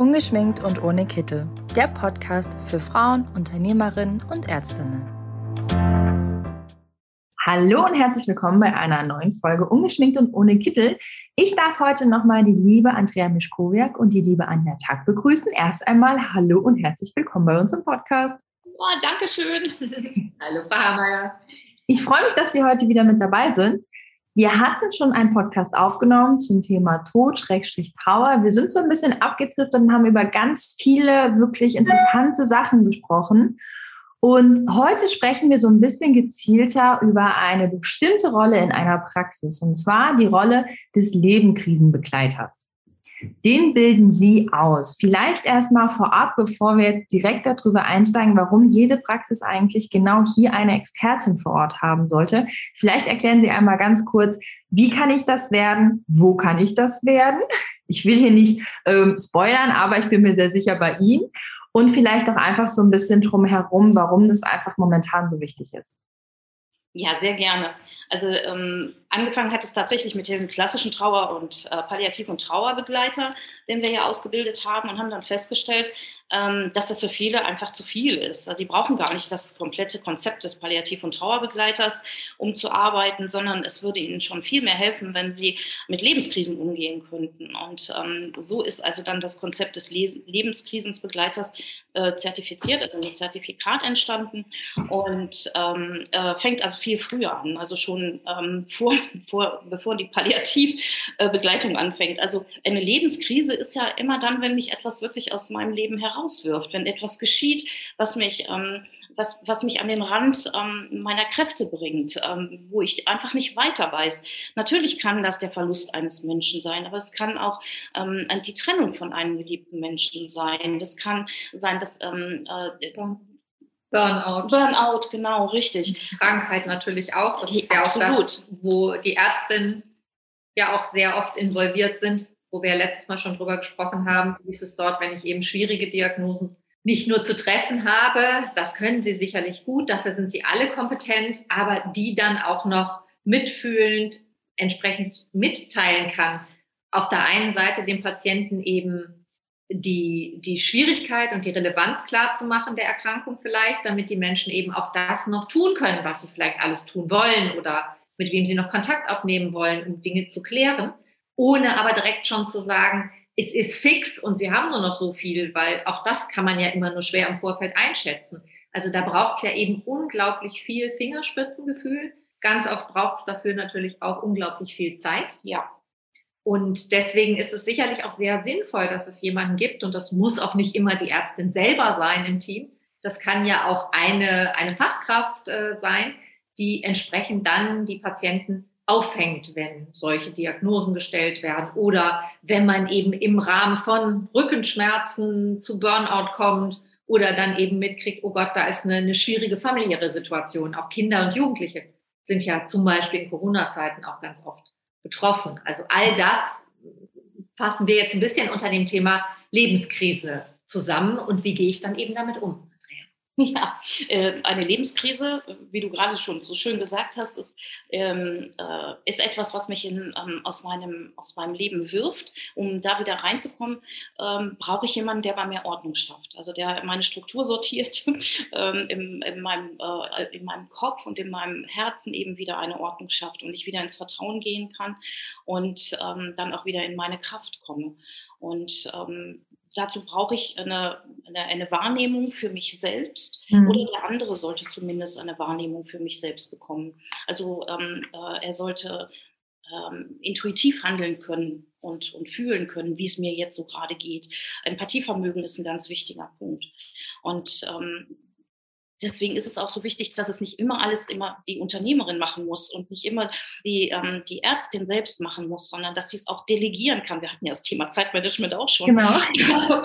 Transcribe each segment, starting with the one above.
Ungeschminkt und ohne Kittel. Der Podcast für Frauen, Unternehmerinnen und Ärztinnen. Hallo und herzlich willkommen bei einer neuen Folge Ungeschminkt und ohne Kittel. Ich darf heute nochmal die liebe Andrea Mischkowiak und die liebe Anja Tag begrüßen. Erst einmal hallo und herzlich willkommen bei uns im Podcast. Oh, Dankeschön. hallo, Frau Ich freue mich, dass Sie heute wieder mit dabei sind. Wir hatten schon einen Podcast aufgenommen zum Thema Tod, Schrägstrich Trauer. Wir sind so ein bisschen abgetrifft und haben über ganz viele wirklich interessante Sachen gesprochen. Und heute sprechen wir so ein bisschen gezielter über eine bestimmte Rolle in einer Praxis, und zwar die Rolle des Lebenkrisenbegleiters. Den bilden Sie aus. Vielleicht erstmal vorab, bevor wir jetzt direkt darüber einsteigen, warum jede Praxis eigentlich genau hier eine Expertin vor Ort haben sollte. Vielleicht erklären Sie einmal ganz kurz, wie kann ich das werden? Wo kann ich das werden? Ich will hier nicht ähm, spoilern, aber ich bin mir sehr sicher bei Ihnen. Und vielleicht auch einfach so ein bisschen drum herum, warum das einfach momentan so wichtig ist. Ja, sehr gerne. Also ähm, angefangen hat es tatsächlich mit dem klassischen Trauer- und äh, Palliativ- und Trauerbegleiter, den wir ja ausgebildet haben und haben dann festgestellt, ähm, dass das für viele einfach zu viel ist. Also die brauchen gar nicht das komplette Konzept des Palliativ- und Trauerbegleiters, um zu arbeiten, sondern es würde ihnen schon viel mehr helfen, wenn sie mit Lebenskrisen umgehen könnten. Und ähm, so ist also dann das Konzept des Les Lebenskrisensbegleiters äh, zertifiziert, also ein Zertifikat entstanden und ähm, äh, fängt also viel früher an, also schon ähm, vor, vor, bevor die Palliativbegleitung anfängt. Also eine Lebenskrise ist ja immer dann, wenn mich etwas wirklich aus meinem Leben heraus herauswirft, wenn etwas geschieht, was mich, ähm, was, was mich an den Rand ähm, meiner Kräfte bringt, ähm, wo ich einfach nicht weiter weiß. Natürlich kann das der Verlust eines Menschen sein, aber es kann auch ähm, die Trennung von einem geliebten Menschen sein. Das kann sein, dass ähm, äh, Burnout. Burnout, genau, richtig. Krankheit natürlich auch. Das ist ja auch das, wo die Ärztinnen ja auch sehr oft involviert sind, wo wir letztes Mal schon drüber gesprochen haben, wie ist es dort, wenn ich eben schwierige Diagnosen nicht nur zu treffen habe, das können sie sicherlich gut, dafür sind sie alle kompetent, aber die dann auch noch mitfühlend entsprechend mitteilen kann. Auf der einen Seite dem Patienten eben die, die Schwierigkeit und die Relevanz klar zu machen der Erkrankung vielleicht, damit die Menschen eben auch das noch tun können, was sie vielleicht alles tun wollen oder mit wem sie noch Kontakt aufnehmen wollen, um Dinge zu klären ohne aber direkt schon zu sagen, es ist fix und sie haben nur noch so viel, weil auch das kann man ja immer nur schwer im Vorfeld einschätzen. Also da braucht es ja eben unglaublich viel Fingerspitzengefühl. Ganz oft braucht es dafür natürlich auch unglaublich viel Zeit. Ja. Und deswegen ist es sicherlich auch sehr sinnvoll, dass es jemanden gibt, und das muss auch nicht immer die Ärztin selber sein im Team. Das kann ja auch eine, eine Fachkraft äh, sein, die entsprechend dann die Patienten auffängt, wenn solche Diagnosen gestellt werden oder wenn man eben im Rahmen von Rückenschmerzen zu Burnout kommt oder dann eben mitkriegt, oh Gott, da ist eine, eine schwierige familiäre Situation. Auch Kinder und Jugendliche sind ja zum Beispiel in Corona-Zeiten auch ganz oft betroffen. Also all das fassen wir jetzt ein bisschen unter dem Thema Lebenskrise zusammen und wie gehe ich dann eben damit um? Ja, äh, eine Lebenskrise, wie du gerade schon so schön gesagt hast, ist, ähm, äh, ist etwas, was mich in, ähm, aus, meinem, aus meinem Leben wirft. Um da wieder reinzukommen, ähm, brauche ich jemanden, der bei mir Ordnung schafft. Also der meine Struktur sortiert, in, in, meinem, äh, in meinem Kopf und in meinem Herzen eben wieder eine Ordnung schafft und ich wieder ins Vertrauen gehen kann und dann auch wieder in meine Kraft komme. Und ähm, dazu brauche ich eine, eine, eine, Wahrnehmung für mich selbst mhm. oder der andere sollte zumindest eine Wahrnehmung für mich selbst bekommen. Also ähm, äh, er sollte ähm, intuitiv handeln können und, und fühlen können, wie es mir jetzt so gerade geht. Empathievermögen ist ein ganz wichtiger Punkt. Und ähm, deswegen ist es auch so wichtig, dass es nicht immer alles immer die Unternehmerin machen muss und nicht immer die, ähm, die Ärztin selbst machen muss, sondern dass sie es auch delegieren kann. Wir hatten ja das Thema Zeitmanagement auch schon. Genau. Also,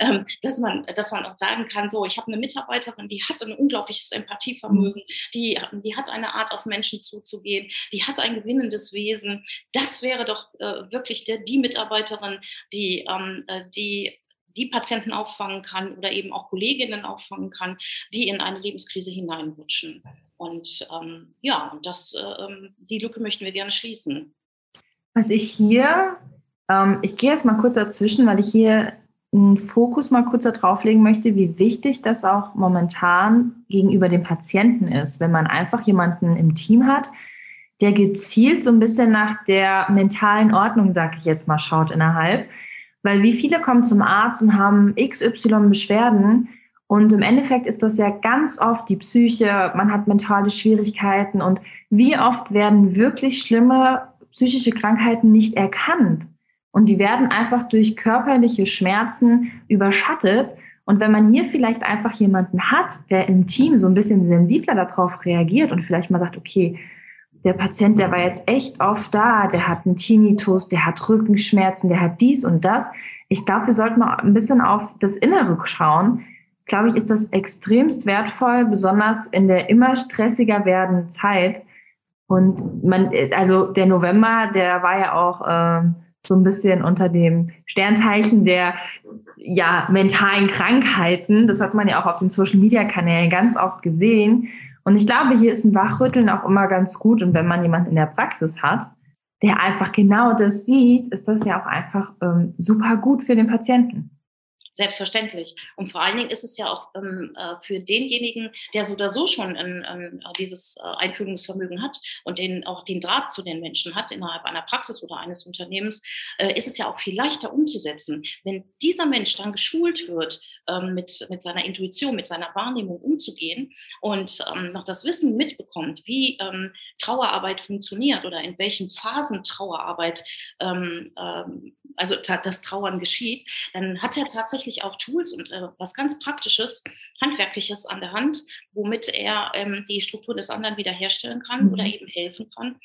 ähm, dass, man, dass man auch sagen kann, so, ich habe eine Mitarbeiterin, die hat ein unglaubliches Empathievermögen, die, die hat eine Art, auf Menschen zuzugehen, die hat ein gewinnendes Wesen. Das wäre doch äh, wirklich der, die Mitarbeiterin, die, ähm, äh, die die Patienten auffangen kann oder eben auch Kolleginnen auffangen kann, die in eine Lebenskrise hineinrutschen. Und ähm, ja, und das, äh, die Lücke möchten wir gerne schließen. Was ich hier, ähm, ich gehe jetzt mal kurz dazwischen, weil ich hier einen Fokus mal kurz darauf legen möchte, wie wichtig das auch momentan gegenüber dem Patienten ist, wenn man einfach jemanden im Team hat, der gezielt so ein bisschen nach der mentalen Ordnung, sag ich jetzt mal, schaut innerhalb. Weil wie viele kommen zum Arzt und haben XY Beschwerden und im Endeffekt ist das ja ganz oft die Psyche, man hat mentale Schwierigkeiten und wie oft werden wirklich schlimme psychische Krankheiten nicht erkannt. Und die werden einfach durch körperliche Schmerzen überschattet. Und wenn man hier vielleicht einfach jemanden hat, der im Team so ein bisschen sensibler darauf reagiert und vielleicht mal sagt, okay, der Patient, der war jetzt echt oft da, der hat einen Tinnitus, der hat Rückenschmerzen, der hat dies und das. Ich glaube, wir sollten mal ein bisschen auf das Innere schauen. Glaube ich, ist das extremst wertvoll, besonders in der immer stressiger werdenden Zeit. Und man, also der November, der war ja auch ähm, so ein bisschen unter dem Sternzeichen der ja, mentalen Krankheiten. Das hat man ja auch auf den Social Media Kanälen ganz oft gesehen. Und ich glaube, hier ist ein Wachrütteln auch immer ganz gut. Und wenn man jemanden in der Praxis hat, der einfach genau das sieht, ist das ja auch einfach ähm, super gut für den Patienten. Selbstverständlich. Und vor allen Dingen ist es ja auch ähm, äh, für denjenigen, der so oder so schon ein, ein, dieses äh, Einfühlungsvermögen hat und den auch den Draht zu den Menschen hat innerhalb einer Praxis oder eines Unternehmens, äh, ist es ja auch viel leichter umzusetzen. Wenn dieser Mensch dann geschult wird, ähm, mit, mit seiner Intuition, mit seiner Wahrnehmung umzugehen und ähm, noch das Wissen mitbekommt, wie ähm, Trauerarbeit funktioniert oder in welchen Phasen Trauerarbeit, ähm, ähm, also das Trauern geschieht, dann hat er tatsächlich auch Tools und äh, was ganz Praktisches, Handwerkliches an der Hand, womit er ähm, die Struktur des anderen wiederherstellen kann mhm. oder eben helfen kann,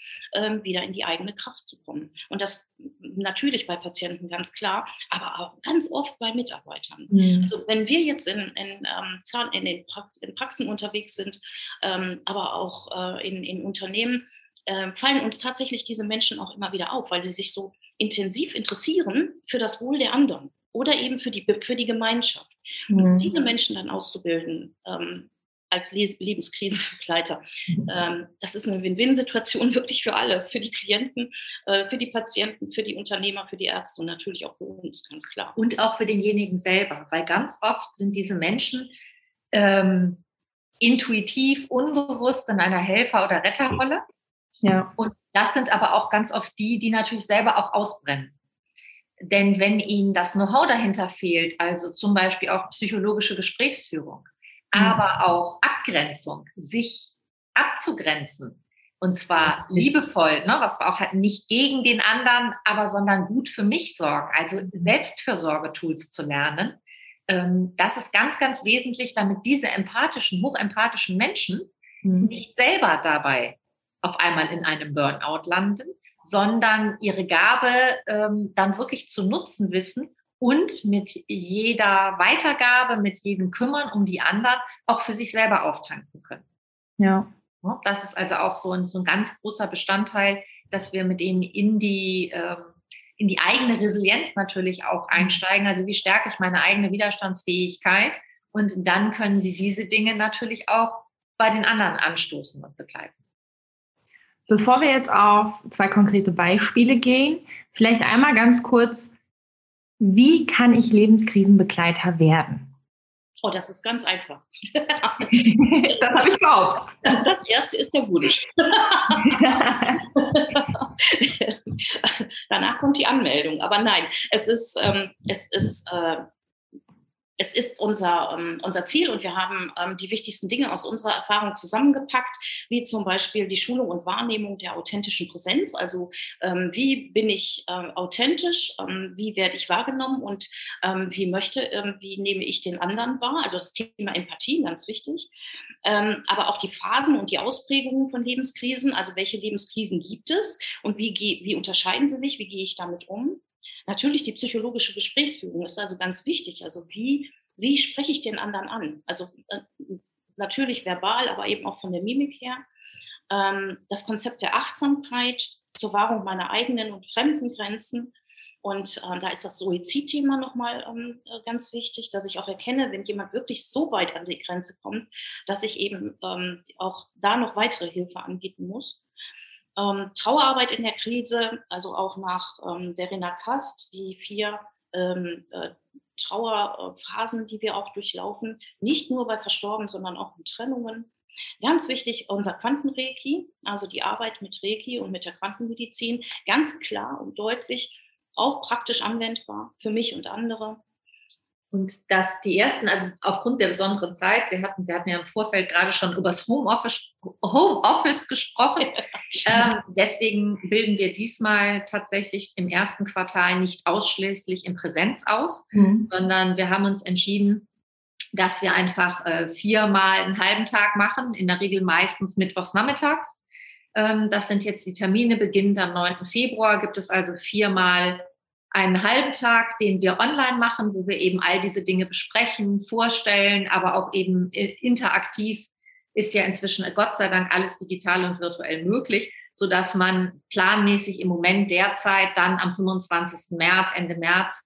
wieder in die eigene Kraft zu kommen. Und das natürlich bei Patienten ganz klar, aber auch ganz oft bei Mitarbeitern. Mhm. Also wenn wir jetzt in, in, ähm, in den in Praxen unterwegs sind, ähm, aber auch äh, in, in Unternehmen, äh, fallen uns tatsächlich diese Menschen auch immer wieder auf, weil sie sich so intensiv interessieren für das Wohl der anderen oder eben für die, für die Gemeinschaft. Mhm. Und diese Menschen dann auszubilden, ähm, als Lebenskrisenbegleiter. Mhm. Ähm, das ist eine Win-Win-Situation wirklich für alle, für die Klienten, äh, für die Patienten, für die Unternehmer, für die Ärzte und natürlich auch für uns, ganz klar. Und auch für denjenigen selber, weil ganz oft sind diese Menschen ähm, intuitiv, unbewusst in einer Helfer- oder Retterrolle. Ja. Und das sind aber auch ganz oft die, die natürlich selber auch ausbrennen. Denn wenn ihnen das Know-how dahinter fehlt, also zum Beispiel auch psychologische Gesprächsführung. Aber auch Abgrenzung, sich abzugrenzen. Und zwar liebevoll, ne, was wir auch halt nicht gegen den anderen, aber sondern gut für mich sorgen. Also Selbstfürsorge-Tools zu lernen. Ähm, das ist ganz, ganz wesentlich, damit diese empathischen, hochempathischen Menschen mhm. nicht selber dabei auf einmal in einem Burnout landen, sondern ihre Gabe ähm, dann wirklich zu nutzen wissen und mit jeder Weitergabe, mit jedem Kümmern um die anderen auch für sich selber auftanken können. Ja. Das ist also auch so ein, so ein ganz großer Bestandteil, dass wir mit ihnen in die, ähm, in die eigene Resilienz natürlich auch einsteigen. Also wie stärke ich meine eigene Widerstandsfähigkeit? Und dann können sie diese Dinge natürlich auch bei den anderen anstoßen und begleiten. Bevor wir jetzt auf zwei konkrete Beispiele gehen, vielleicht einmal ganz kurz, wie kann ich Lebenskrisenbegleiter werden? Oh, das ist ganz einfach. das habe ich gehofft. Das, das erste ist der Wunsch. Danach kommt die Anmeldung. Aber nein, es ist, ähm, es ist äh, es ist unser, ähm, unser Ziel und wir haben ähm, die wichtigsten Dinge aus unserer Erfahrung zusammengepackt, wie zum Beispiel die Schulung und Wahrnehmung der authentischen Präsenz. Also ähm, wie bin ich äh, authentisch, ähm, wie werde ich wahrgenommen und ähm, wie möchte, ähm, wie nehme ich den anderen wahr. Also das Thema Empathie, ganz wichtig. aber auch die Phasen und die Ausprägungen von Lebenskrisen, also welche Lebenskrisen gibt es und wie, wie unterscheiden sie sich, wie gehe ich damit um. Natürlich die psychologische Gesprächsführung ist also ganz wichtig. Also wie, wie spreche ich den anderen an? Also äh, natürlich verbal, aber eben auch von der Mimik her. Ähm, das Konzept der Achtsamkeit zur Wahrung meiner eigenen und fremden Grenzen. Und äh, da ist das Suizidthema nochmal ähm, äh, ganz wichtig, dass ich auch erkenne, wenn jemand wirklich so weit an die Grenze kommt, dass ich eben ähm, auch da noch weitere Hilfe anbieten muss. Ähm, Trauerarbeit in der Krise, also auch nach ähm, der Rena Kast, die vier ähm, äh, Trauerphasen, die wir auch durchlaufen, nicht nur bei Verstorbenen, sondern auch in Trennungen. Ganz wichtig, unser Quantenreiki, also die Arbeit mit Reiki und mit der Quantenmedizin, ganz klar und deutlich, auch praktisch anwendbar für mich und andere. Und dass die ersten, also aufgrund der besonderen Zeit, Sie hatten, wir hatten ja im Vorfeld gerade schon über das Homeoffice, Homeoffice gesprochen. ähm, deswegen bilden wir diesmal tatsächlich im ersten Quartal nicht ausschließlich in Präsenz aus, mhm. sondern wir haben uns entschieden, dass wir einfach äh, viermal einen halben Tag machen, in der Regel meistens mittwochs nachmittags. Ähm, das sind jetzt die Termine, beginnend am 9. Februar gibt es also viermal einen halben Tag, den wir online machen, wo wir eben all diese Dinge besprechen, vorstellen, aber auch eben äh, interaktiv ist ja inzwischen Gott sei Dank alles digital und virtuell möglich, so dass man planmäßig im Moment derzeit dann am 25. März, Ende März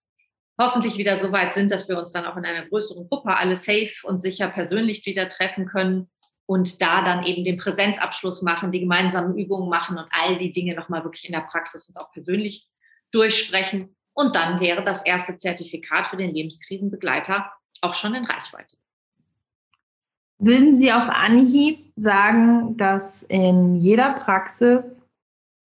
hoffentlich wieder so weit sind, dass wir uns dann auch in einer größeren Gruppe alle safe und sicher persönlich wieder treffen können und da dann eben den Präsenzabschluss machen, die gemeinsamen Übungen machen und all die Dinge nochmal wirklich in der Praxis und auch persönlich durchsprechen. Und dann wäre das erste Zertifikat für den Lebenskrisenbegleiter auch schon in Reichweite. Würden Sie auf Anhieb sagen, dass in jeder Praxis,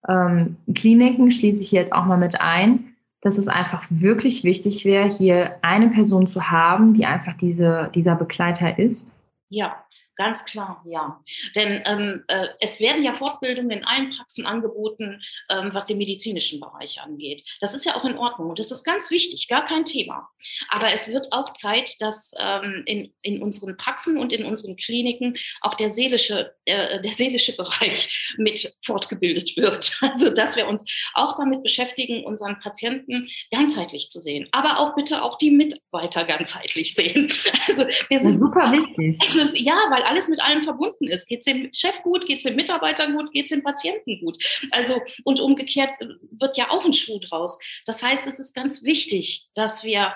ähm, Kliniken schließe ich jetzt auch mal mit ein, dass es einfach wirklich wichtig wäre, hier eine Person zu haben, die einfach diese, dieser Begleiter ist? Ja, Ganz klar, ja. Denn ähm, äh, es werden ja Fortbildungen in allen Praxen angeboten, ähm, was den medizinischen Bereich angeht. Das ist ja auch in Ordnung und das ist ganz wichtig, gar kein Thema. Aber es wird auch Zeit, dass ähm, in, in unseren Praxen und in unseren Kliniken auch der seelische, äh, der seelische Bereich mit fortgebildet wird. Also dass wir uns auch damit beschäftigen, unseren Patienten ganzheitlich zu sehen. Aber auch bitte auch die Mitarbeiter ganzheitlich sehen. Also wir sind super wichtig. Also, ja, weil weil alles mit allem verbunden ist. Geht es dem Chef gut, geht es dem Mitarbeiter gut, geht es dem Patienten gut. Also und umgekehrt wird ja auch ein Schuh draus. Das heißt, es ist ganz wichtig, dass wir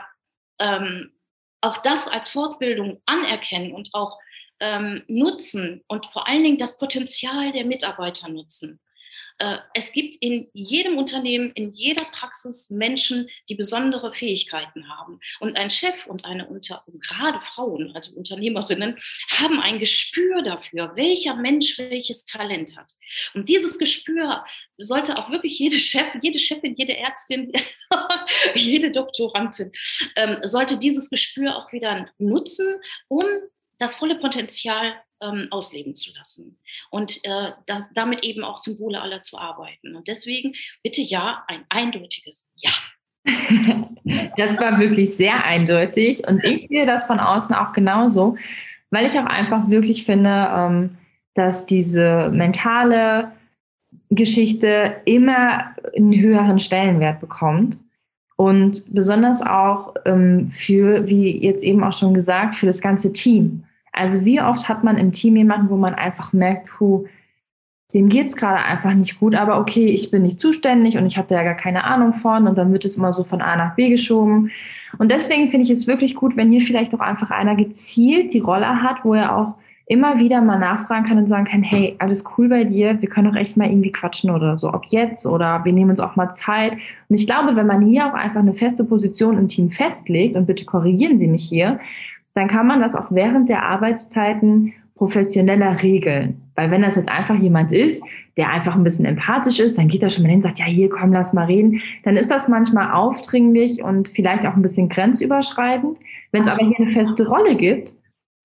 ähm, auch das als Fortbildung anerkennen und auch ähm, nutzen und vor allen Dingen das Potenzial der Mitarbeiter nutzen. Äh, es gibt in jedem Unternehmen, in jeder Praxis Menschen, die besondere Fähigkeiten haben. Und ein Chef und eine Unter gerade Frauen, also Unternehmerinnen, haben ein Gespür dafür, welcher Mensch welches Talent hat. Und dieses Gespür sollte auch wirklich jede Chef, jede Chefin, jede Ärztin, jede Doktorandin, ähm, sollte dieses Gespür auch wieder nutzen, um das volle Potenzial ähm, ausleben zu lassen und äh, das, damit eben auch zum Wohle aller zu arbeiten. Und deswegen bitte ja, ein eindeutiges Ja. das war wirklich sehr eindeutig und ich sehe das von außen auch genauso, weil ich auch einfach wirklich finde, ähm, dass diese mentale Geschichte immer einen höheren Stellenwert bekommt. Und besonders auch ähm, für, wie jetzt eben auch schon gesagt, für das ganze Team. Also wie oft hat man im Team jemanden, wo man einfach merkt, puh, dem geht es gerade einfach nicht gut, aber okay, ich bin nicht zuständig und ich habe da ja gar keine Ahnung von und dann wird es immer so von A nach B geschoben. Und deswegen finde ich es wirklich gut, wenn hier vielleicht auch einfach einer gezielt die Rolle hat, wo er auch immer wieder mal nachfragen kann und sagen kann, hey, alles cool bei dir, wir können doch echt mal irgendwie quatschen oder so, ob jetzt oder wir nehmen uns auch mal Zeit. Und ich glaube, wenn man hier auch einfach eine feste Position im Team festlegt, und bitte korrigieren Sie mich hier, dann kann man das auch während der Arbeitszeiten professioneller regeln. Weil wenn das jetzt einfach jemand ist, der einfach ein bisschen empathisch ist, dann geht er schon mal hin und sagt, ja, hier, komm, lass mal reden. Dann ist das manchmal aufdringlich und vielleicht auch ein bisschen grenzüberschreitend. Wenn es aber hier eine feste Rolle gibt,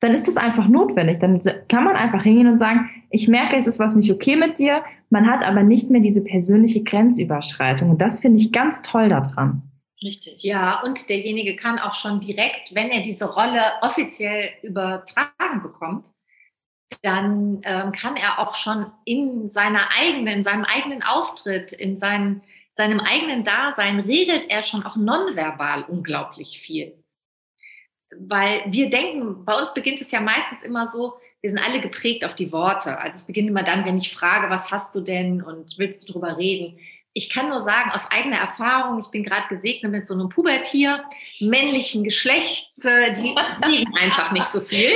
dann ist das einfach notwendig. Dann kann man einfach hingehen und sagen, ich merke, es ist was nicht okay mit dir. Man hat aber nicht mehr diese persönliche Grenzüberschreitung. Und das finde ich ganz toll daran. Richtig. Ja, und derjenige kann auch schon direkt, wenn er diese Rolle offiziell übertragen bekommt, dann ähm, kann er auch schon in seiner eigenen, in seinem eigenen Auftritt, in seinen, seinem eigenen Dasein, regelt er schon auch nonverbal unglaublich viel. Weil wir denken, bei uns beginnt es ja meistens immer so, wir sind alle geprägt auf die Worte. Also es beginnt immer dann, wenn ich frage, was hast du denn und willst du drüber reden? Ich kann nur sagen, aus eigener Erfahrung, ich bin gerade gesegnet mit so einem Pubertier, männlichen Geschlechts, äh, die lieben einfach nicht so viel.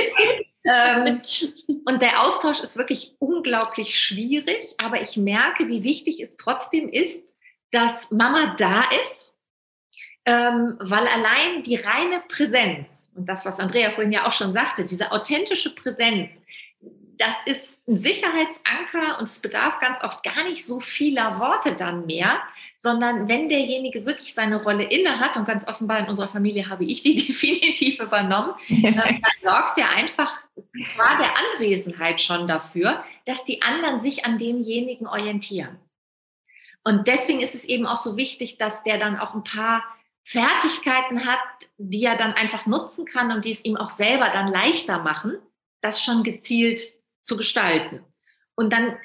Ähm, und der Austausch ist wirklich unglaublich schwierig, aber ich merke, wie wichtig es trotzdem ist, dass Mama da ist, ähm, weil allein die reine Präsenz und das, was Andrea vorhin ja auch schon sagte, diese authentische Präsenz, das ist ein Sicherheitsanker und es bedarf ganz oft gar nicht so vieler Worte dann mehr, sondern wenn derjenige wirklich seine Rolle inne hat, und ganz offenbar in unserer Familie habe ich die definitiv übernommen, ähm, dann sorgt er einfach qua der Anwesenheit schon dafür, dass die anderen sich an demjenigen orientieren. Und deswegen ist es eben auch so wichtig, dass der dann auch ein paar Fertigkeiten hat, die er dann einfach nutzen kann und die es ihm auch selber dann leichter machen, das schon gezielt zu gestalten. Und dann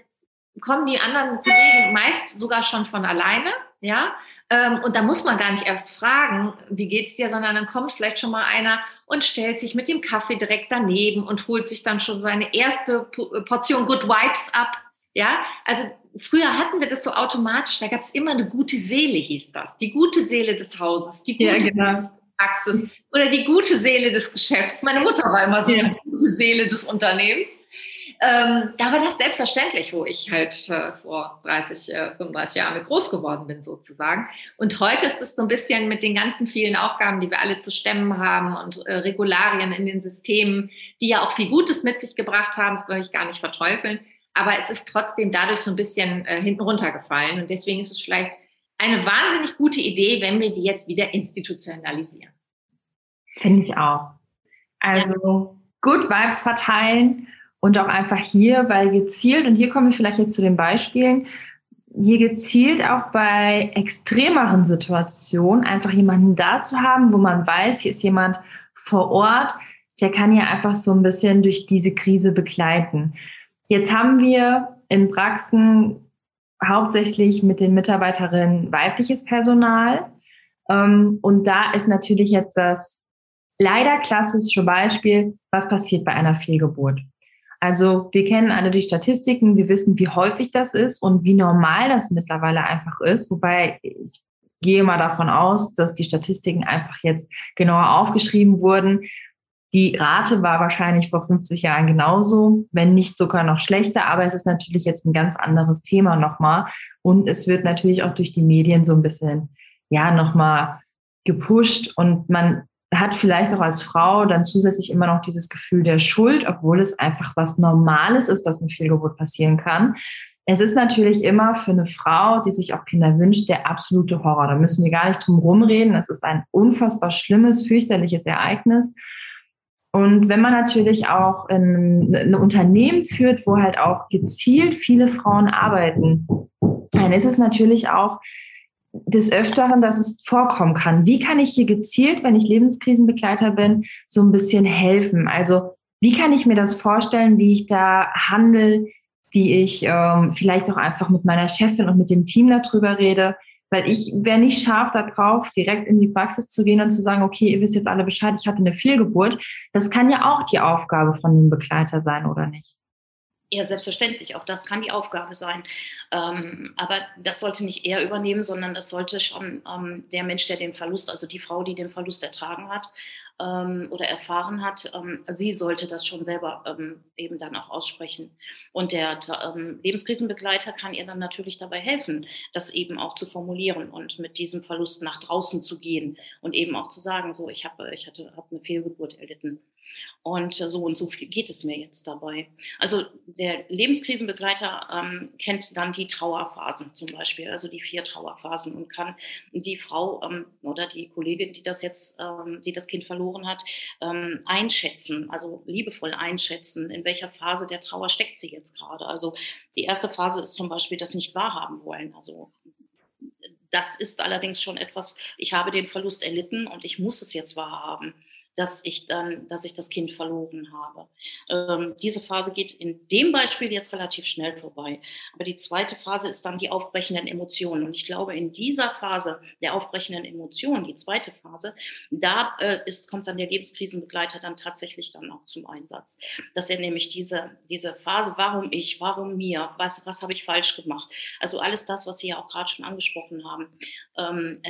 kommen die anderen Kollegen meist sogar schon von alleine, ja. Ähm, und da muss man gar nicht erst fragen, wie geht's dir, sondern dann kommt vielleicht schon mal einer und stellt sich mit dem Kaffee direkt daneben und holt sich dann schon seine erste Portion Good Vibes ab, ja. Also früher hatten wir das so automatisch, da gab es immer eine gute Seele, hieß das. Die gute Seele des Hauses, die gute ja, genau. Praxis oder die gute Seele des Geschäfts. Meine Mutter war immer so ja. die gute Seele des Unternehmens. Ähm, da war das selbstverständlich, wo ich halt äh, vor 30, äh, 35 Jahren groß geworden bin, sozusagen. Und heute ist es so ein bisschen mit den ganzen vielen Aufgaben, die wir alle zu stemmen haben und äh, Regularien in den Systemen, die ja auch viel Gutes mit sich gebracht haben, das will ich gar nicht verteufeln. Aber es ist trotzdem dadurch so ein bisschen äh, hinten runtergefallen. Und deswegen ist es vielleicht eine wahnsinnig gute Idee, wenn wir die jetzt wieder institutionalisieren. Finde ich auch. Also ja. Good Vibes verteilen und auch einfach hier, weil gezielt, und hier kommen wir vielleicht jetzt zu den Beispielen, hier gezielt auch bei extremeren Situationen einfach jemanden da zu haben, wo man weiß, hier ist jemand vor Ort, der kann ja einfach so ein bisschen durch diese Krise begleiten. Jetzt haben wir in Praxen hauptsächlich mit den Mitarbeiterinnen weibliches Personal. Ähm, und da ist natürlich jetzt das leider klassische Beispiel, was passiert bei einer Fehlgeburt. Also wir kennen alle die Statistiken, wir wissen, wie häufig das ist und wie normal das mittlerweile einfach ist. Wobei ich gehe mal davon aus, dass die Statistiken einfach jetzt genauer aufgeschrieben wurden. Die Rate war wahrscheinlich vor 50 Jahren genauso, wenn nicht sogar noch schlechter, aber es ist natürlich jetzt ein ganz anderes Thema nochmal. Und es wird natürlich auch durch die Medien so ein bisschen, ja, nochmal gepusht und man hat vielleicht auch als Frau dann zusätzlich immer noch dieses Gefühl der Schuld, obwohl es einfach was Normales ist, dass eine Fehlgeburt passieren kann. Es ist natürlich immer für eine Frau, die sich auch Kinder wünscht, der absolute Horror. Da müssen wir gar nicht drum rumreden. Es ist ein unfassbar schlimmes, fürchterliches Ereignis. Und wenn man natürlich auch ein, ein Unternehmen führt, wo halt auch gezielt viele Frauen arbeiten, dann ist es natürlich auch des Öfteren, dass es vorkommen kann. Wie kann ich hier gezielt, wenn ich Lebenskrisenbegleiter bin, so ein bisschen helfen? Also wie kann ich mir das vorstellen, wie ich da handle, wie ich ähm, vielleicht auch einfach mit meiner Chefin und mit dem Team darüber rede? Weil ich wäre nicht scharf darauf, direkt in die Praxis zu gehen und zu sagen, okay, ihr wisst jetzt alle Bescheid, ich hatte eine Fehlgeburt. Das kann ja auch die Aufgabe von dem Begleiter sein, oder nicht? Ja, selbstverständlich. Auch das kann die Aufgabe sein. Ähm, aber das sollte nicht er übernehmen, sondern das sollte schon ähm, der Mensch, der den Verlust, also die Frau, die den Verlust ertragen hat ähm, oder erfahren hat, ähm, sie sollte das schon selber ähm, eben dann auch aussprechen. Und der ähm, Lebenskrisenbegleiter kann ihr dann natürlich dabei helfen, das eben auch zu formulieren und mit diesem Verlust nach draußen zu gehen und eben auch zu sagen, so, ich habe ich hatte, hab eine Fehlgeburt erlitten und so und so geht es mir jetzt dabei. Also der Lebenskrisenbegleiter ähm, kennt dann die Trauerphasen zum Beispiel, also die vier Trauerphasen und kann die Frau ähm, oder die Kollegin, die das jetzt, ähm, die das Kind verloren hat, ähm, einschätzen, also liebevoll einschätzen, in welcher Phase der Trauer steckt sie jetzt gerade. Also die erste Phase ist zum Beispiel das nicht wahrhaben wollen. Also das ist allerdings schon etwas, ich habe den Verlust erlitten und ich muss es jetzt wahrhaben dass ich dann, dass ich das Kind verloren habe. Ähm, diese Phase geht in dem Beispiel jetzt relativ schnell vorbei. Aber die zweite Phase ist dann die aufbrechenden Emotionen. Und ich glaube, in dieser Phase der aufbrechenden Emotionen, die zweite Phase, da äh, ist, kommt dann der Lebenskrisenbegleiter dann tatsächlich dann auch zum Einsatz. Dass er nämlich diese, diese Phase, warum ich, warum mir, was, was habe ich falsch gemacht? Also alles das, was Sie ja auch gerade schon angesprochen haben,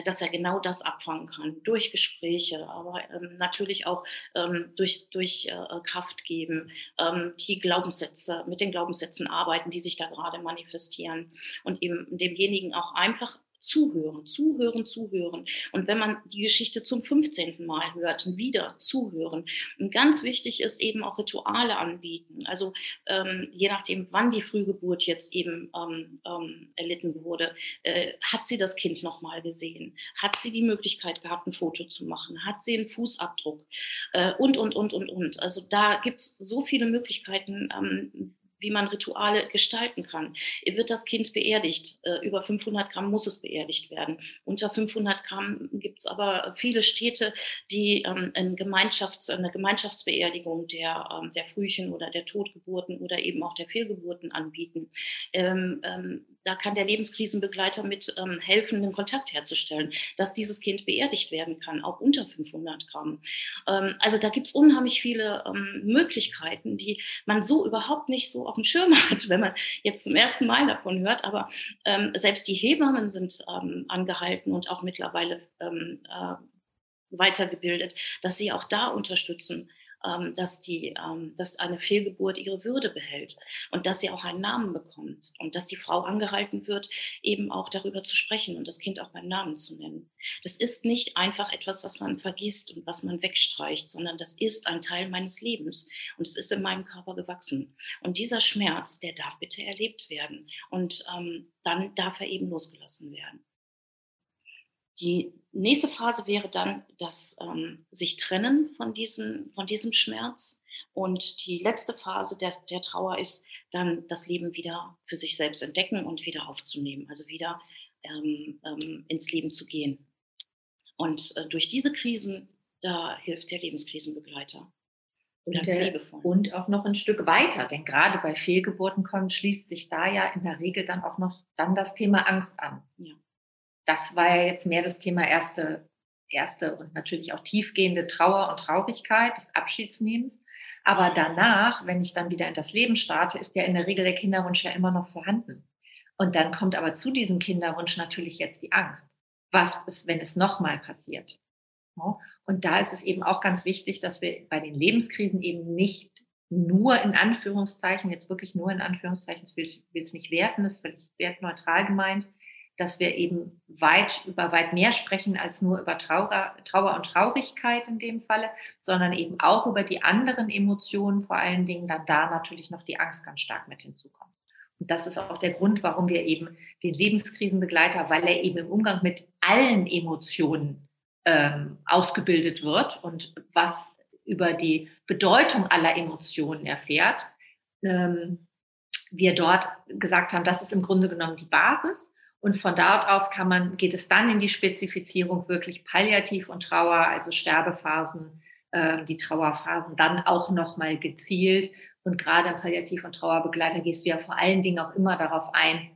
dass er genau das abfangen kann. Durch Gespräche, aber ähm, natürlich auch ähm, durch, durch äh, Kraft geben, ähm, die Glaubenssätze, mit den Glaubenssätzen arbeiten, die sich da gerade manifestieren und eben demjenigen auch einfach zuhören, zuhören, zuhören. Und wenn man die Geschichte zum 15. Mal hört, wieder zuhören. Und ganz wichtig ist eben auch Rituale anbieten. Also ähm, je nachdem, wann die Frühgeburt jetzt eben ähm, ähm, erlitten wurde, äh, hat sie das Kind nochmal gesehen? Hat sie die Möglichkeit gehabt, ein Foto zu machen? Hat sie einen Fußabdruck? Äh, und, und, und, und, und. Also da gibt es so viele Möglichkeiten, ähm, wie man Rituale gestalten kann. Wird das Kind beerdigt? Äh, über 500 Gramm muss es beerdigt werden. Unter 500 Gramm gibt es aber viele Städte, die ähm, eine, Gemeinschafts-, eine Gemeinschaftsbeerdigung der, ähm, der Frühchen oder der Totgeburten oder eben auch der Fehlgeburten anbieten. Ähm, da kann der Lebenskrisenbegleiter mit helfen, einen Kontakt herzustellen, dass dieses Kind beerdigt werden kann, auch unter 500 Gramm. also da gibt es unheimlich viele Möglichkeiten, die man so überhaupt nicht so auf dem Schirm hat, wenn man jetzt zum ersten Mal davon hört. Aber ähm, selbst die Hebammen sind ähm, angehalten und auch mittlerweile ähm, äh, weitergebildet, dass sie auch da unterstützen ähm, dass, die, ähm, dass eine Fehlgeburt ihre Würde behält und dass sie auch einen Namen bekommt und dass die Frau angehalten wird, eben auch darüber zu sprechen und das Kind auch beim Namen zu nennen. Das ist nicht einfach etwas, was man vergisst und was man wegstreicht, sondern das ist ein Teil meines Lebens und es ist in meinem Körper gewachsen. Und dieser Schmerz, der darf bitte erlebt werden und ähm, dann darf er eben losgelassen werden. Die nächste Phase wäre dann das ähm, sich trennen von diesem, von diesem Schmerz. Und die letzte Phase der, der Trauer ist dann das Leben wieder für sich selbst entdecken und wieder aufzunehmen, also wieder ähm, ähm, ins Leben zu gehen. Und äh, durch diese Krisen, da hilft der Lebenskrisenbegleiter. Und, der, und auch noch ein Stück weiter, denn gerade bei Fehlgeburten kommt, schließt sich da ja in der Regel dann auch noch dann das Thema Angst an. Ja das war ja jetzt mehr das Thema erste, erste und natürlich auch tiefgehende Trauer und Traurigkeit des Abschiedsnehmens. Aber danach, wenn ich dann wieder in das Leben starte, ist ja in der Regel der Kinderwunsch ja immer noch vorhanden. Und dann kommt aber zu diesem Kinderwunsch natürlich jetzt die Angst. Was ist, wenn es nochmal passiert? Und da ist es eben auch ganz wichtig, dass wir bei den Lebenskrisen eben nicht nur in Anführungszeichen, jetzt wirklich nur in Anführungszeichen, ich will es nicht werten, das ist völlig wertneutral gemeint, dass wir eben weit über weit mehr sprechen als nur über Trauer, Trauer und Traurigkeit in dem Falle, sondern eben auch über die anderen Emotionen, vor allen Dingen dann da natürlich noch die Angst ganz stark mit hinzukommt. Und das ist auch der Grund, warum wir eben den Lebenskrisenbegleiter, weil er eben im Umgang mit allen Emotionen ähm, ausgebildet wird und was über die Bedeutung aller Emotionen erfährt, ähm, wir dort gesagt haben, das ist im Grunde genommen die Basis. Und von dort aus kann man, geht es dann in die Spezifizierung wirklich Palliativ und Trauer, also Sterbephasen, äh, die Trauerphasen dann auch nochmal gezielt. Und gerade im Palliativ- und Trauerbegleiter gehst du ja vor allen Dingen auch immer darauf ein,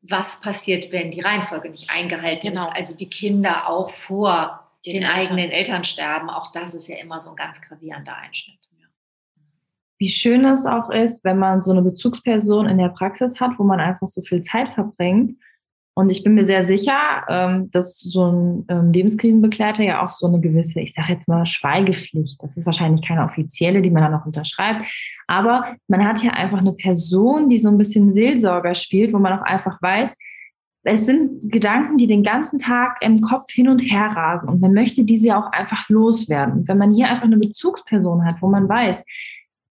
was passiert, wenn die Reihenfolge nicht eingehalten genau. ist. Also die Kinder auch vor den, den Eltern. eigenen Eltern sterben. Auch das ist ja immer so ein ganz gravierender Einschnitt. Wie schön es auch ist, wenn man so eine Bezugsperson in der Praxis hat, wo man einfach so viel Zeit verbringt und ich bin mir sehr sicher, ähm, dass so ein ähm, Lebenskrisenbegleiter ja auch so eine gewisse, ich sage jetzt mal, Schweigepflicht, das ist wahrscheinlich keine offizielle, die man dann noch unterschreibt, aber man hat ja einfach eine Person, die so ein bisschen Seelsorger spielt, wo man auch einfach weiß, es sind Gedanken, die den ganzen Tag im Kopf hin und her rasen und man möchte diese ja auch einfach loswerden. wenn man hier einfach eine Bezugsperson hat, wo man weiß,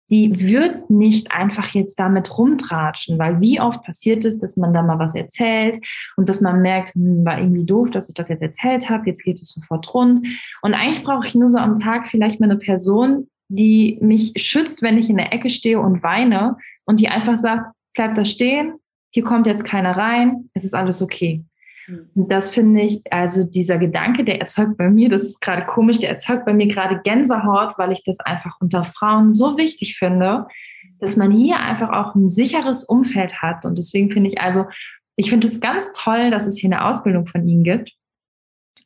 die wird nicht einfach jetzt damit rumtratschen, weil wie oft passiert es, dass man da mal was erzählt und dass man merkt, hm, war irgendwie doof, dass ich das jetzt erzählt habe, jetzt geht es sofort rund. Und eigentlich brauche ich nur so am Tag vielleicht mal eine Person, die mich schützt, wenn ich in der Ecke stehe und weine und die einfach sagt, bleib da stehen, hier kommt jetzt keiner rein, es ist alles okay. Mhm. Und das finde ich, also dieser Gedanke, der erzeugt bei mir, das ist gerade komisch, der erzeugt bei mir gerade Gänsehaut, weil ich das einfach unter Frauen so wichtig finde, dass man hier einfach auch ein sicheres Umfeld hat. Und deswegen finde ich also, ich finde es ganz toll, dass es hier eine Ausbildung von Ihnen gibt.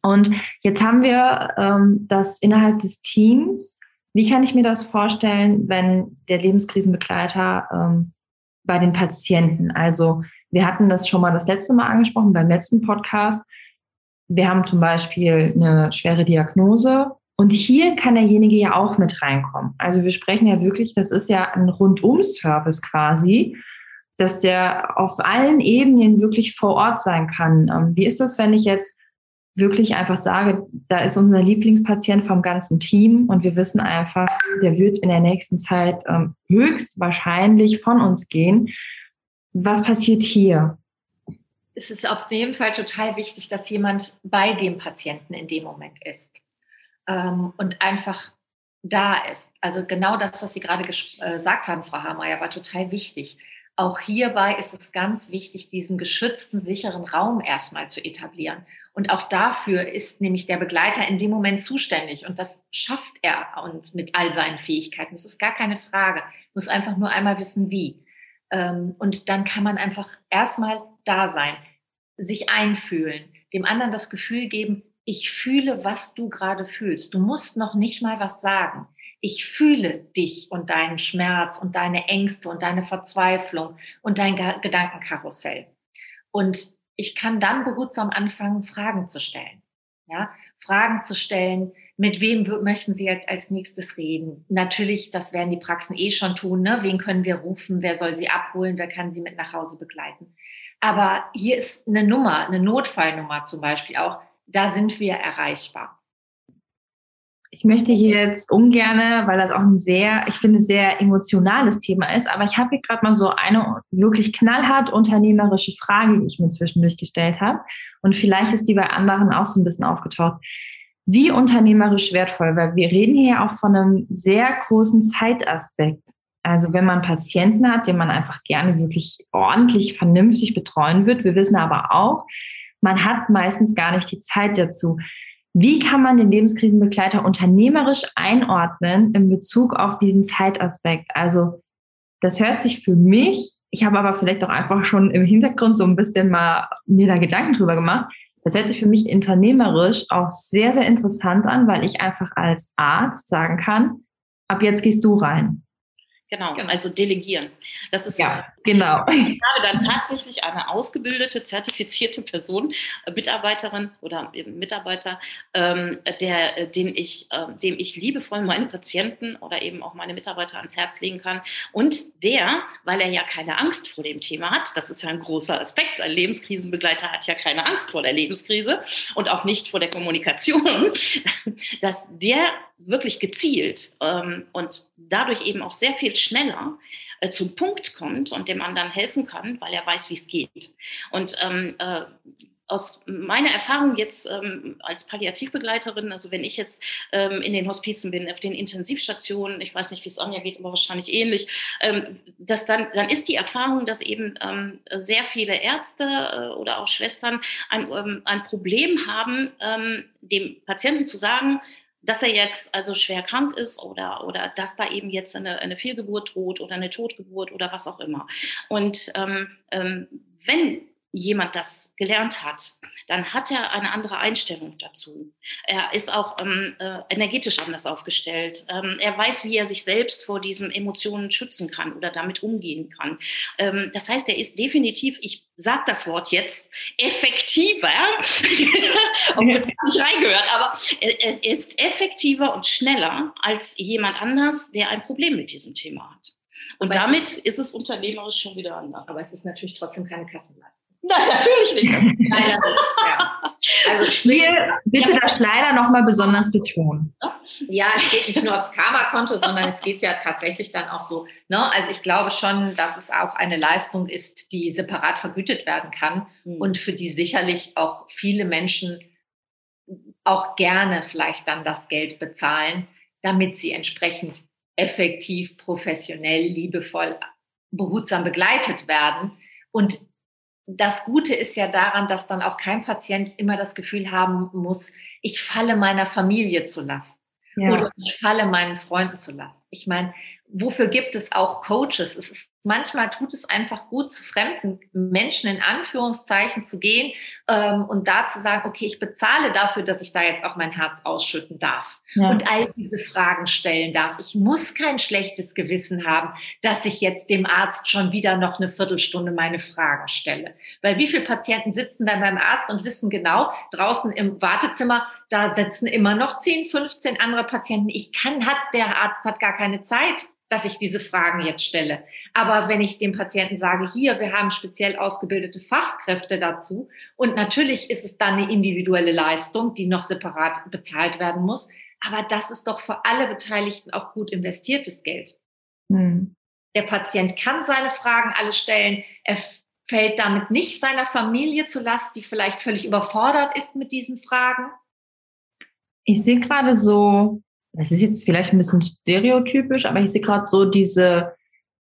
Und jetzt haben wir ähm, das innerhalb des Teams. Wie kann ich mir das vorstellen, wenn der Lebenskrisenbegleiter ähm, bei den Patienten, also wir hatten das schon mal das letzte Mal angesprochen beim letzten Podcast. Wir haben zum Beispiel eine schwere Diagnose und hier kann derjenige ja auch mit reinkommen. Also wir sprechen ja wirklich, das ist ja ein Rundum-Service quasi, dass der auf allen Ebenen wirklich vor Ort sein kann. Ähm, wie ist das, wenn ich jetzt wirklich einfach sage, da ist unser Lieblingspatient vom ganzen Team und wir wissen einfach, der wird in der nächsten Zeit ähm, höchstwahrscheinlich von uns gehen. Was passiert hier? Es ist auf jeden Fall total wichtig, dass jemand bei dem Patienten in dem Moment ist ähm, und einfach da ist. Also genau das, was Sie gerade äh, gesagt haben, Frau Hameyer, war total wichtig. Auch hierbei ist es ganz wichtig, diesen geschützten, sicheren Raum erstmal zu etablieren. Und auch dafür ist nämlich der Begleiter in dem Moment zuständig. Und das schafft er uns mit all seinen Fähigkeiten. Das ist gar keine Frage. Muss einfach nur einmal wissen, wie. Ähm, und dann kann man einfach erstmal da sein, sich einfühlen, dem anderen das Gefühl geben, ich fühle, was du gerade fühlst. Du musst noch nicht mal was sagen. Ich fühle dich und deinen Schmerz und deine Ängste und deine Verzweiflung und dein Gedankenkarussell. Und ich kann dann behutsam anfangen, Fragen zu stellen. Ja, Fragen zu stellen, mit wem möchten Sie jetzt als nächstes reden? Natürlich, das werden die Praxen eh schon tun. Ne? Wen können wir rufen? Wer soll Sie abholen? Wer kann Sie mit nach Hause begleiten? Aber hier ist eine Nummer, eine Notfallnummer zum Beispiel auch. Da sind wir erreichbar. Ich möchte hier jetzt ungern, weil das auch ein sehr, ich finde, sehr emotionales Thema ist, aber ich habe hier gerade mal so eine wirklich knallhart unternehmerische Frage, die ich mir zwischendurch gestellt habe. Und vielleicht ist die bei anderen auch so ein bisschen aufgetaucht. Wie unternehmerisch wertvoll, weil wir reden hier auch von einem sehr großen Zeitaspekt. Also wenn man Patienten hat, den man einfach gerne wirklich ordentlich, vernünftig betreuen wird. Wir wissen aber auch, man hat meistens gar nicht die Zeit dazu. Wie kann man den Lebenskrisenbegleiter unternehmerisch einordnen in Bezug auf diesen Zeitaspekt? Also das hört sich für mich, ich habe aber vielleicht auch einfach schon im Hintergrund so ein bisschen mal mir da Gedanken drüber gemacht. Das hört sich für mich unternehmerisch auch sehr, sehr interessant an, weil ich einfach als Arzt sagen kann, ab jetzt gehst du rein. Genau, genau, also delegieren. Das ist ja, genau. Ich habe dann tatsächlich eine ausgebildete, zertifizierte Person, äh, Mitarbeiterin oder Mitarbeiter, ähm, der, äh, den ich, äh, dem ich liebevoll meine Patienten oder eben auch meine Mitarbeiter ans Herz legen kann. Und der, weil er ja keine Angst vor dem Thema hat, das ist ja ein großer Aspekt. Ein Lebenskrisenbegleiter hat ja keine Angst vor der Lebenskrise und auch nicht vor der Kommunikation, dass der wirklich gezielt ähm, und dadurch eben auch sehr viel schneller äh, zum Punkt kommt und dem anderen helfen kann, weil er weiß, wie es geht. Und ähm, äh, aus meiner Erfahrung jetzt ähm, als Palliativbegleiterin, also wenn ich jetzt ähm, in den Hospizen bin, auf den Intensivstationen, ich weiß nicht, wie es Anja geht, aber wahrscheinlich ähnlich, ähm, dass dann, dann ist die Erfahrung, dass eben ähm, sehr viele Ärzte äh, oder auch Schwestern ein, ähm, ein Problem haben, ähm, dem Patienten zu sagen, dass er jetzt also schwer krank ist oder, oder dass da eben jetzt eine, eine Fehlgeburt droht oder eine Totgeburt oder was auch immer. Und ähm, ähm, wenn jemand das gelernt hat, dann hat er eine andere Einstellung dazu. Er ist auch ähm, äh, energetisch anders aufgestellt. Ähm, er weiß, wie er sich selbst vor diesen Emotionen schützen kann oder damit umgehen kann. Ähm, das heißt, er ist definitiv, ich sage das Wort jetzt, effektiver, obwohl es nicht reingehört, aber es ist effektiver und schneller als jemand anders, der ein Problem mit diesem Thema hat. Und aber damit ist, ist es unternehmerisch schon wieder anders. Aber es ist natürlich trotzdem keine Kassenleistung. Nein, natürlich nicht. leider nicht. Ja. Also Spiel, bitte das leider nochmal besonders betonen. Ja, es geht nicht nur aufs Karma-Konto, sondern es geht ja tatsächlich dann auch so. Ne? Also ich glaube schon, dass es auch eine Leistung ist, die separat vergütet werden kann mhm. und für die sicherlich auch viele Menschen auch gerne vielleicht dann das Geld bezahlen, damit sie entsprechend effektiv, professionell, liebevoll, behutsam begleitet werden. Und das Gute ist ja daran, dass dann auch kein Patient immer das Gefühl haben muss, ich falle meiner Familie zu Last ja. oder ich falle meinen Freunden zu Last. Ich meine, wofür gibt es auch Coaches? Es ist, manchmal tut es einfach gut, zu fremden Menschen in Anführungszeichen zu gehen ähm, und da zu sagen, okay, ich bezahle dafür, dass ich da jetzt auch mein Herz ausschütten darf ja. und all diese Fragen stellen darf. Ich muss kein schlechtes Gewissen haben, dass ich jetzt dem Arzt schon wieder noch eine Viertelstunde meine Fragen stelle. Weil wie viele Patienten sitzen dann beim Arzt und wissen genau, draußen im Wartezimmer, da sitzen immer noch 10, 15 andere Patienten. Ich kann, hat, der Arzt hat gar keine Zeit dass ich diese Fragen jetzt stelle. Aber wenn ich dem Patienten sage, hier, wir haben speziell ausgebildete Fachkräfte dazu und natürlich ist es dann eine individuelle Leistung, die noch separat bezahlt werden muss, aber das ist doch für alle Beteiligten auch gut investiertes Geld. Hm. Der Patient kann seine Fragen alle stellen. Er fällt damit nicht seiner Familie zu Last, die vielleicht völlig überfordert ist mit diesen Fragen. Ich sehe gerade so das ist jetzt vielleicht ein bisschen stereotypisch, aber ich sehe gerade so diese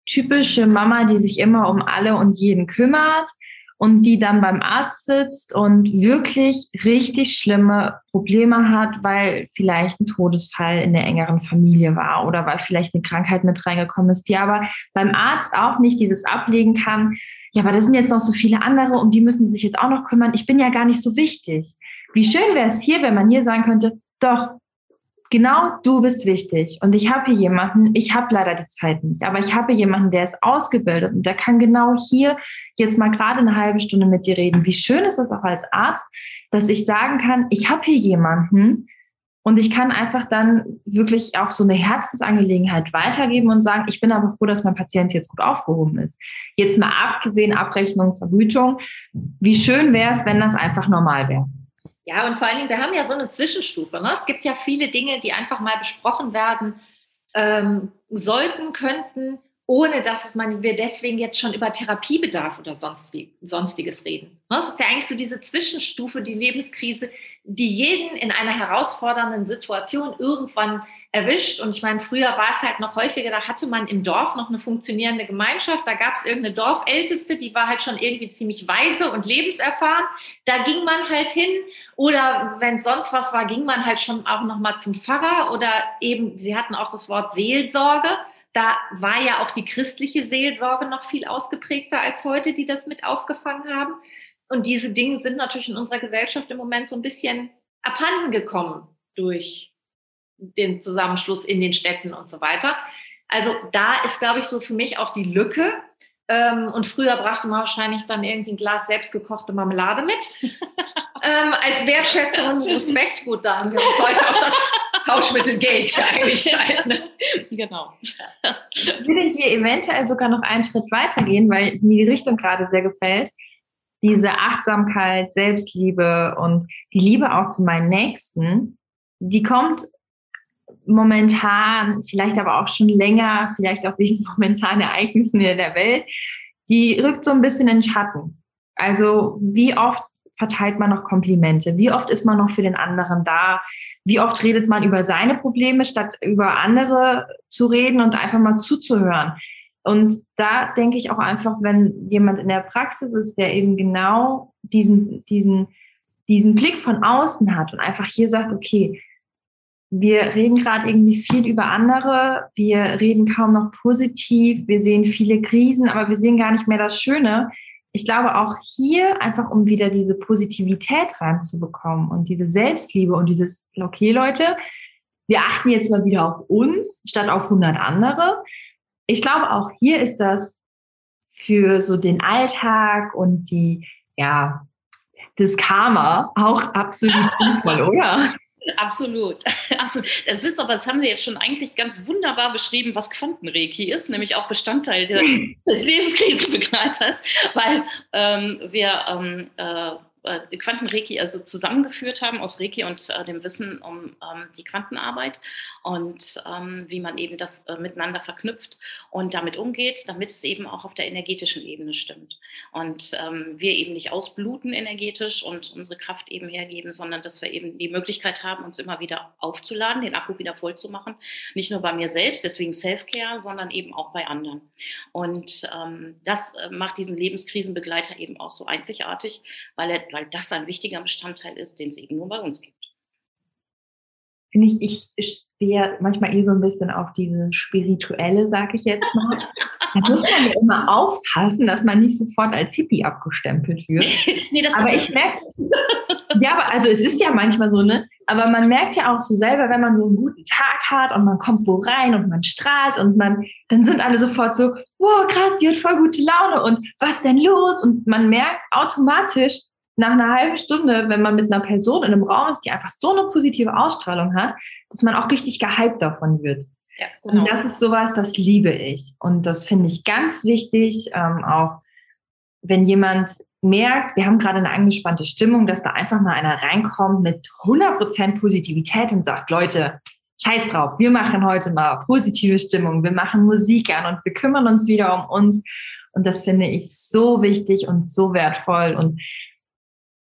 typische Mama, die sich immer um alle und jeden kümmert und die dann beim Arzt sitzt und wirklich richtig schlimme Probleme hat, weil vielleicht ein Todesfall in der engeren Familie war oder weil vielleicht eine Krankheit mit reingekommen ist, die aber beim Arzt auch nicht dieses ablegen kann. Ja, aber das sind jetzt noch so viele andere, um die müssen sich jetzt auch noch kümmern. Ich bin ja gar nicht so wichtig. Wie schön wäre es hier, wenn man hier sagen könnte, doch, genau du bist wichtig und ich habe hier jemanden, ich habe leider die Zeit nicht, aber ich habe jemanden, der ist ausgebildet und der kann genau hier jetzt mal gerade eine halbe Stunde mit dir reden. Wie schön ist es auch als Arzt, dass ich sagen kann, ich habe hier jemanden und ich kann einfach dann wirklich auch so eine Herzensangelegenheit weitergeben und sagen, ich bin aber froh, dass mein Patient jetzt gut aufgehoben ist. Jetzt mal abgesehen, Abrechnung, Vergütung, wie schön wäre es, wenn das einfach normal wäre. Ja, und vor allen Dingen, wir haben ja so eine Zwischenstufe. Ne? Es gibt ja viele Dinge, die einfach mal besprochen werden ähm, sollten, könnten, ohne dass man, wir deswegen jetzt schon über Therapiebedarf oder sonst wie, sonstiges reden. Ne? Es ist ja eigentlich so diese Zwischenstufe, die Lebenskrise, die jeden in einer herausfordernden Situation irgendwann erwischt. Und ich meine, früher war es halt noch häufiger, da hatte man im Dorf noch eine funktionierende Gemeinschaft. Da gab es irgendeine Dorfälteste, die war halt schon irgendwie ziemlich weise und lebenserfahren. Da ging man halt hin. Oder wenn sonst was war, ging man halt schon auch noch mal zum Pfarrer. Oder eben, sie hatten auch das Wort Seelsorge. Da war ja auch die christliche Seelsorge noch viel ausgeprägter als heute, die das mit aufgefangen haben. Und diese Dinge sind natürlich in unserer Gesellschaft im Moment so ein bisschen abhanden gekommen durch den Zusammenschluss in den Städten und so weiter. Also da ist, glaube ich, so für mich auch die Lücke. Ähm, und früher brachte man wahrscheinlich dann irgendwie ein Glas selbstgekochte Marmelade mit. ähm, als Wertschätzung und Respekt. Gut, da haben wir uns heute auf das Tauschmittel Geld eingestellt. Ne? Genau. Ich würde hier eventuell sogar noch einen Schritt weitergehen, weil mir die Richtung gerade sehr gefällt. Diese Achtsamkeit, Selbstliebe und die Liebe auch zu meinen Nächsten, die kommt momentan, vielleicht aber auch schon länger, vielleicht auch wegen momentanen Ereignissen in der Welt, die rückt so ein bisschen in Schatten. Also wie oft verteilt man noch Komplimente? Wie oft ist man noch für den anderen da? Wie oft redet man über seine Probleme, statt über andere zu reden und einfach mal zuzuhören? Und da denke ich auch einfach, wenn jemand in der Praxis ist, der eben genau diesen, diesen, diesen Blick von außen hat und einfach hier sagt, okay, wir reden gerade irgendwie viel über andere, wir reden kaum noch positiv, wir sehen viele Krisen, aber wir sehen gar nicht mehr das Schöne. Ich glaube auch hier einfach, um wieder diese Positivität reinzubekommen und diese Selbstliebe und dieses, okay Leute, wir achten jetzt mal wieder auf uns statt auf 100 andere. Ich glaube auch hier ist das für so den Alltag und die, ja, das Karma auch absolut sinnvoll, oder? Absolut, absolut. Das ist aber, das haben Sie jetzt schon eigentlich ganz wunderbar beschrieben, was Quantenreiki ist, nämlich auch Bestandteil des Lebenskrisenbegleiters, weil ähm, wir ähm, äh, äh, Quantenreiki also zusammengeführt haben aus Reiki und äh, dem Wissen um ähm, die Quantenarbeit und ähm, wie man eben das äh, miteinander verknüpft und damit umgeht, damit es eben auch auf der energetischen Ebene stimmt. Und ähm, wir eben nicht ausbluten energetisch und unsere Kraft eben hergeben, sondern dass wir eben die Möglichkeit haben, uns immer wieder aufzuladen, den Akku wieder voll zu machen. Nicht nur bei mir selbst, deswegen Self-Care, sondern eben auch bei anderen. Und ähm, das äh, macht diesen Lebenskrisenbegleiter eben auch so einzigartig, weil er weil das ein wichtiger Bestandteil ist, den es eben nur bei uns gibt. Finde ich, ich stehe manchmal eh so ein bisschen auf diese spirituelle, sage ich jetzt mal. Da muss man ja immer aufpassen, dass man nicht sofort als Hippie abgestempelt wird. nee, das aber ich merke, ja, aber also es ist ja manchmal so, ne? Aber man merkt ja auch so selber, wenn man so einen guten Tag hat und man kommt wo rein und man strahlt und man, dann sind alle sofort so, wow, krass, die hat voll gute Laune und was denn los? Und man merkt automatisch, nach einer halben Stunde, wenn man mit einer Person in einem Raum ist, die einfach so eine positive Ausstrahlung hat, dass man auch richtig gehypt davon wird. Ja, genau. Und das ist sowas, das liebe ich. Und das finde ich ganz wichtig, ähm, auch wenn jemand merkt, wir haben gerade eine angespannte Stimmung, dass da einfach mal einer reinkommt mit 100% Positivität und sagt, Leute, scheiß drauf, wir machen heute mal positive Stimmung, wir machen Musik an und wir kümmern uns wieder um uns. Und das finde ich so wichtig und so wertvoll und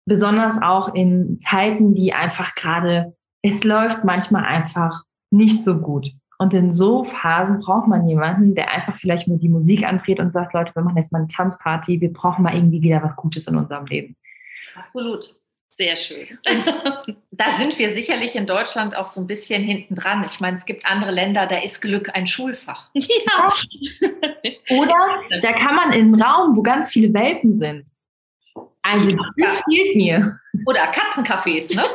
besonders auch in Zeiten, die einfach gerade, es läuft manchmal einfach nicht so gut. Und in so Phasen braucht man jemanden, der einfach vielleicht nur die Musik andreht und sagt, Leute, wir machen jetzt mal eine Tanzparty, wir brauchen mal irgendwie wieder was Gutes in unserem Leben. Absolut. Sehr schön. Und da sind wir sicherlich in Deutschland auch so ein bisschen hinten dran. Ich meine, es gibt andere Länder, da ist Glück ein Schulfach. Ja. Oder da kann man in einen Raum, wo ganz viele Welpen sind. Also das fehlt mir. Oder Katzencafés, ne?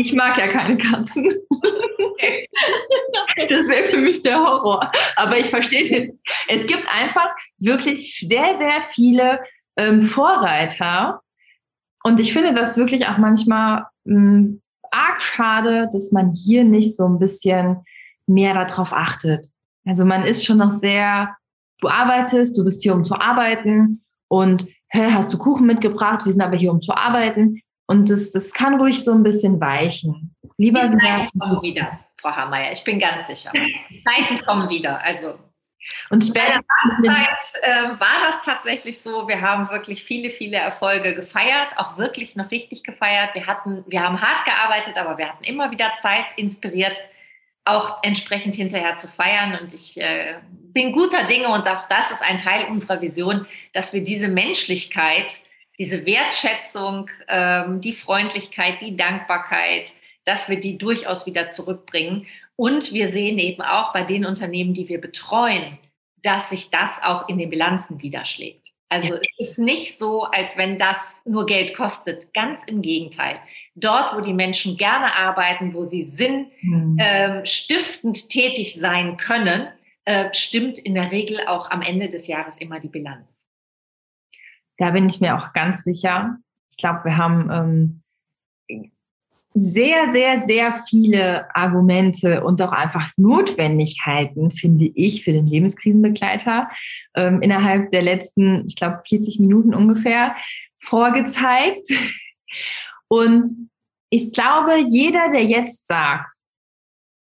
Ich mag ja keine Katzen. Okay. Das wäre für mich der Horror. Aber ich verstehe den. Es gibt einfach wirklich sehr, sehr viele ähm, Vorreiter. Und ich finde das wirklich auch manchmal ähm, arg schade, dass man hier nicht so ein bisschen mehr darauf achtet. Also man ist schon noch sehr, du arbeitest, du bist hier, um zu arbeiten und hey, hast du Kuchen mitgebracht? Wir sind aber hier, um zu arbeiten. Und das, das kann ruhig so ein bisschen weichen. Lieber Die Zeiten kommen wieder, Frau Hammeyer. Ich bin ganz sicher. Die Zeiten kommen wieder. Also und später Zeit äh, war das tatsächlich so. Wir haben wirklich viele, viele Erfolge gefeiert, auch wirklich noch richtig gefeiert. Wir hatten, wir haben hart gearbeitet, aber wir hatten immer wieder Zeit inspiriert, auch entsprechend hinterher zu feiern. Und ich äh, bin guter Dinge und auch das ist ein Teil unserer Vision, dass wir diese Menschlichkeit diese Wertschätzung, ähm, die Freundlichkeit, die Dankbarkeit, dass wir die durchaus wieder zurückbringen. Und wir sehen eben auch bei den Unternehmen, die wir betreuen, dass sich das auch in den Bilanzen widerschlägt. Also ja. es ist nicht so, als wenn das nur Geld kostet. Ganz im Gegenteil. Dort, wo die Menschen gerne arbeiten, wo sie sinnstiftend mhm. ähm, tätig sein können, äh, stimmt in der Regel auch am Ende des Jahres immer die Bilanz. Da bin ich mir auch ganz sicher. Ich glaube, wir haben ähm, sehr, sehr, sehr viele Argumente und auch einfach Notwendigkeiten, finde ich, für den Lebenskrisenbegleiter ähm, innerhalb der letzten, ich glaube, 40 Minuten ungefähr vorgezeigt. Und ich glaube, jeder, der jetzt sagt,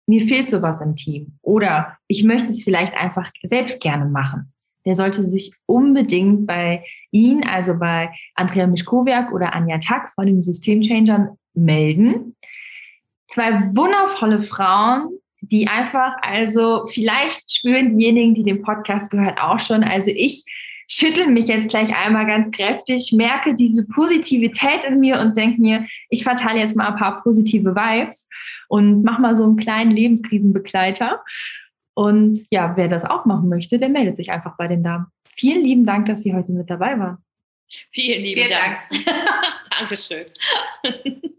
mir fehlt sowas im Team oder ich möchte es vielleicht einfach selbst gerne machen, der sollte sich unbedingt bei Ihnen, also bei Andrea Mischkowiak oder Anja Tack von den Systemchangern melden. Zwei wundervolle Frauen, die einfach, also vielleicht spüren diejenigen, die den Podcast gehört, auch schon. Also ich schüttel mich jetzt gleich einmal ganz kräftig, merke diese Positivität in mir und denke mir, ich verteile jetzt mal ein paar positive Vibes und mach mal so einen kleinen Lebenskrisenbegleiter. Und ja, wer das auch machen möchte, der meldet sich einfach bei den Damen. Vielen lieben Dank, dass Sie heute mit dabei waren. Vielen lieben Vielen Dank. Dank. Dankeschön.